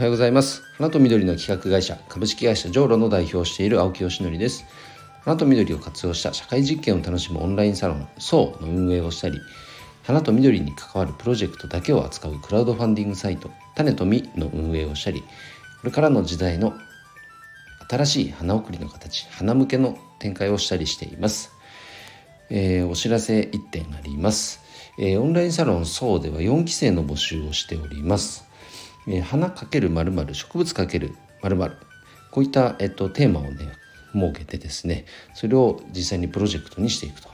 はようございます。花と緑の企画会社株式会社ジョーロの代表をしている青木よしのりです。花と緑を活用した社会実験を楽しむオンラインサロン SO の運営をしたり花と緑に関わるプロジェクトだけを扱うクラウドファンディングサイト種と実の運営をしたりこれからの時代の新しい花送りの形花向けの展開をしたりしています、えー、お知らせ1点あります、えー、オンラインサロン SO では4期生の募集をしております。え、花かけるまる植物かけるまるこういった、えっと、テーマをね設けてですねそれを実際にプロジェクトにしていくと。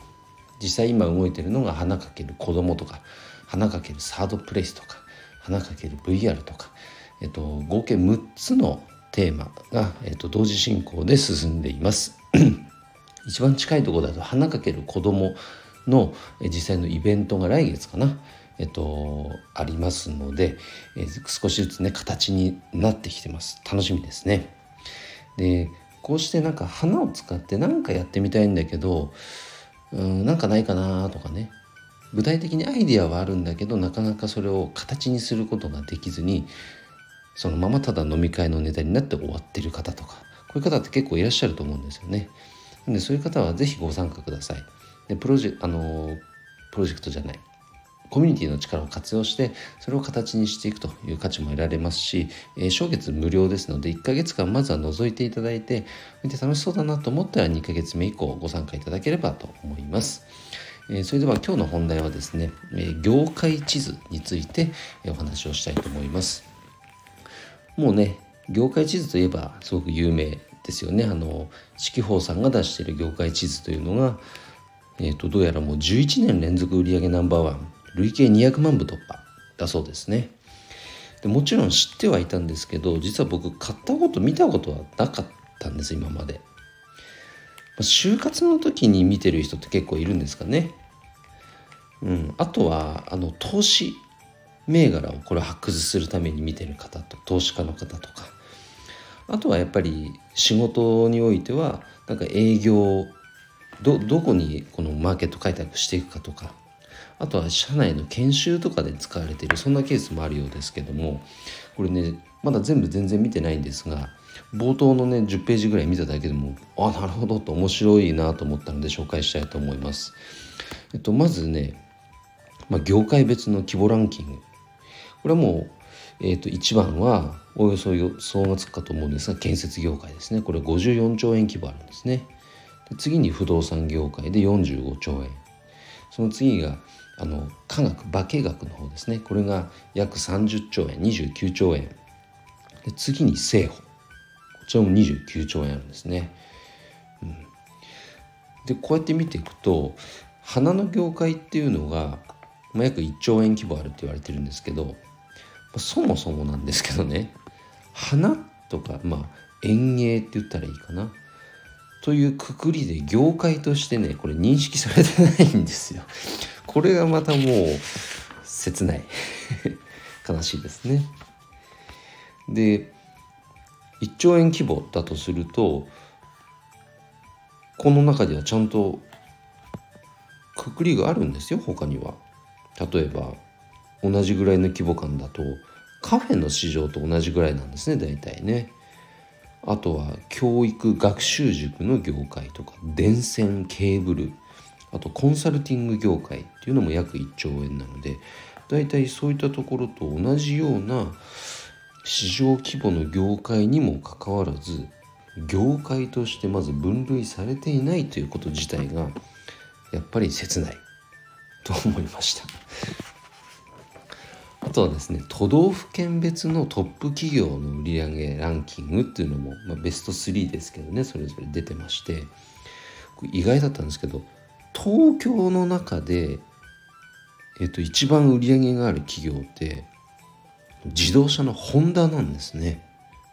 実際今動いてるのが花かける子供とか花かけるサードプレイスとか花かける VR とか、えっと、合計6つのテーマが、えっと、同時進行で進んでいます。一番近いところだと花かける子供の実際のイベントが来月かな。えっと、ありますので、えー、少しずつね形になってきてます楽しみですねでこうしてなんか花を使って何かやってみたいんだけどうんなんかないかなとかね具体的にアイディアはあるんだけどなかなかそれを形にすることができずにそのままただ飲み会のネタになって終わってる方とかこういう方って結構いらっしゃると思うんですよね。でそういう方は是非ご参加ください。でプロジェあのプロジェクトじゃないコミュニティの力を活用してそれを形にしていくという価値も得られますし、えー、初月無料ですので1ヶ月間まずは覗いていただいて見て楽しそうだなと思ったら2ヶ月目以降ご参加いただければと思います。えー、それでは今日の本題はですね、えー、業界地図についてお話をしたいと思います。もうね業界地図といえばすごく有名ですよね。あの四季報さんが出している業界地図というのが、えーとどうやらもう11年連続売上ナンバーワン累計200万部突破だそうですね。でもちろん知ってはいたんですけど実は僕買ったこと見たことはなかったんです今まで。就活の時に見てる人って結構いるんですかね。うん。あとはあの投資銘柄をこれ発掘するために見てる方と投資家の方とか。あとはやっぱり仕事においてはなんか営業どどこにこのマーケット開拓していくかとか。あとは社内の研修とかで使われているそんなケースもあるようですけどもこれねまだ全部全然見てないんですが冒頭のね10ページぐらい見ただけでもあなるほどと面白いなと思ったので紹介したいと思います。えっと、まずね、まあ、業界別の規模ランキングこれはもう、えっと、1番はおよそ予想がつくかと思うんですが建設業界ですねこれ54兆円規模あるんですね。次に不動産業界で45兆円その次があの科学化学の方ですね。これが約30兆円29兆円で次に政保こちらも29兆円あるんですね。うん、でこうやって見ていくと花の業界っていうのが、まあ、約1兆円規模あるって言われてるんですけど、まあ、そもそもなんですけどね。花とか、まあ、園芸って言ったらいいかな。というくくりで業界としてねこれ認識されてないんですよ。これがまたもう切ない 悲しいですね。で1兆円規模だとするとこの中ではちゃんとくくりがあるんですよ他には。例えば同じぐらいの規模感だとカフェの市場と同じぐらいなんですね大体ね。あとは教育学習塾の業界とか電線ケーブルあとコンサルティング業界っていうのも約1兆円なのでだいたいそういったところと同じような市場規模の業界にもかかわらず業界としてまず分類されていないということ自体がやっぱり切ないと思いました。とはですね都道府県別のトップ企業の売上ランキングっていうのも、まあ、ベスト3ですけどねそれぞれ出てまして意外だったんですけど東京の中で、えっと、一番売り上げがある企業って自動車のホンダなんですね。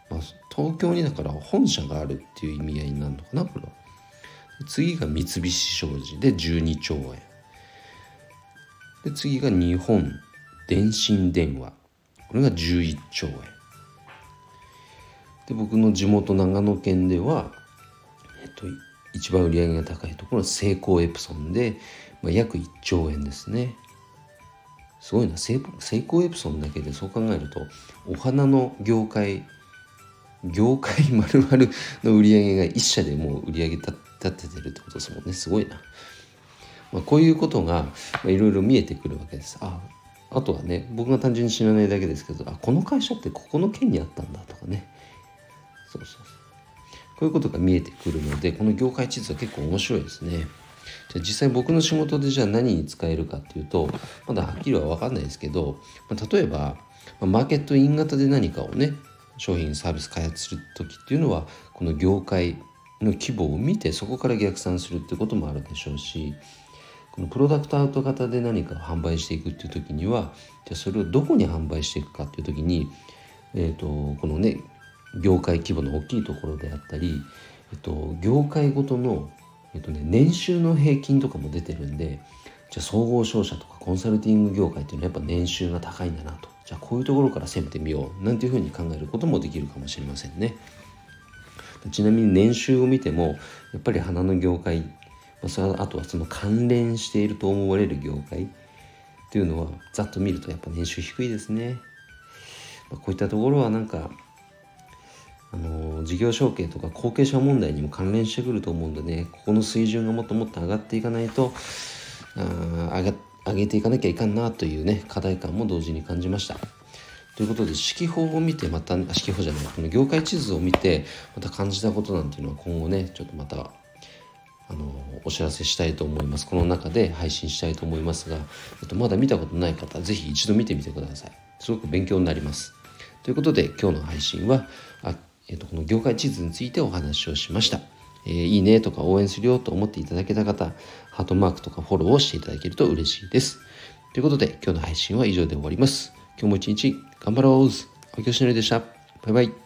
まあ、東京にだから本社があるっていう意味合いになるのかなこれは。次が三菱商事で12兆円。で次が日本電信電話。これが11兆円。で僕の地元長野県では、えっと、一番売り上げが高いところはセイコーエプソンで、まあ、約1兆円ですね。すごいな。成功エプソンだけでそう考えるとお花の業界業界まるまるの売り上げが一社でもう売り上げ立ててるってことですもんね。すごいな、まあ、こういうことがいろいろ見えてくるわけです。ああとはね僕が単純に知らないだけですけどあこの会社ってここの県にあったんだとかね。そうそうそう。こういうことが見えてくるのでこの業界地図は結構面白いですね。じゃ実際僕の仕事でじゃあ何に使えるかっていうとまだはっきりは分かんないですけど、まあ、例えばマーケットイン型で何かをね商品サービス開発する時っていうのはこの業界の規模を見てそこから逆算するってこともあるでしょうしこのプロダクトアウト型で何かを販売していくっていう時にはじゃあそれをどこに販売していくかっていう時に、えーと、このね業界規模の大きいところであったり、えっと、業界ごとの、えっとね、年収の平均とかも出てるんでじゃあ総合商社とかコンサルティング業界っていうのはやっぱ年収が高いんだなとじゃあこういうところから攻めてみようなんていうふうに考えることもできるかもしれませんね。ちなみに年収を見てもやっぱり花の業界あとはその関連していると思われる業界っていうのはざっと見るとやっぱ年収低いですね。まあ、こういったところはなんかあの事業承継とか後継者問題にも関連してくると思うんでねここの水準がもっともっと上がっていかないとあ上が上げていかなきゃいかんなというね課題感も同時に感じました。ということで指揮法を見てまた指揮法じゃないこの業界地図を見てまた感じたことなんていうのは今後ねちょっとまたあのお知らせしたいと思いますこの中で配信したいと思いますが、えっと、まだ見たことない方是非一度見てみてくださいすごく勉強になりますということで今日の配信はあ、えっと、この業界地図についてお話をしましたえー、いいねとか応援するよと思っていただけた方、ハートマークとかフォローをしていただけると嬉しいです。ということで、今日の配信は以上で終わります。今日も一日頑張ろう青木よしのりでした。バイバイ。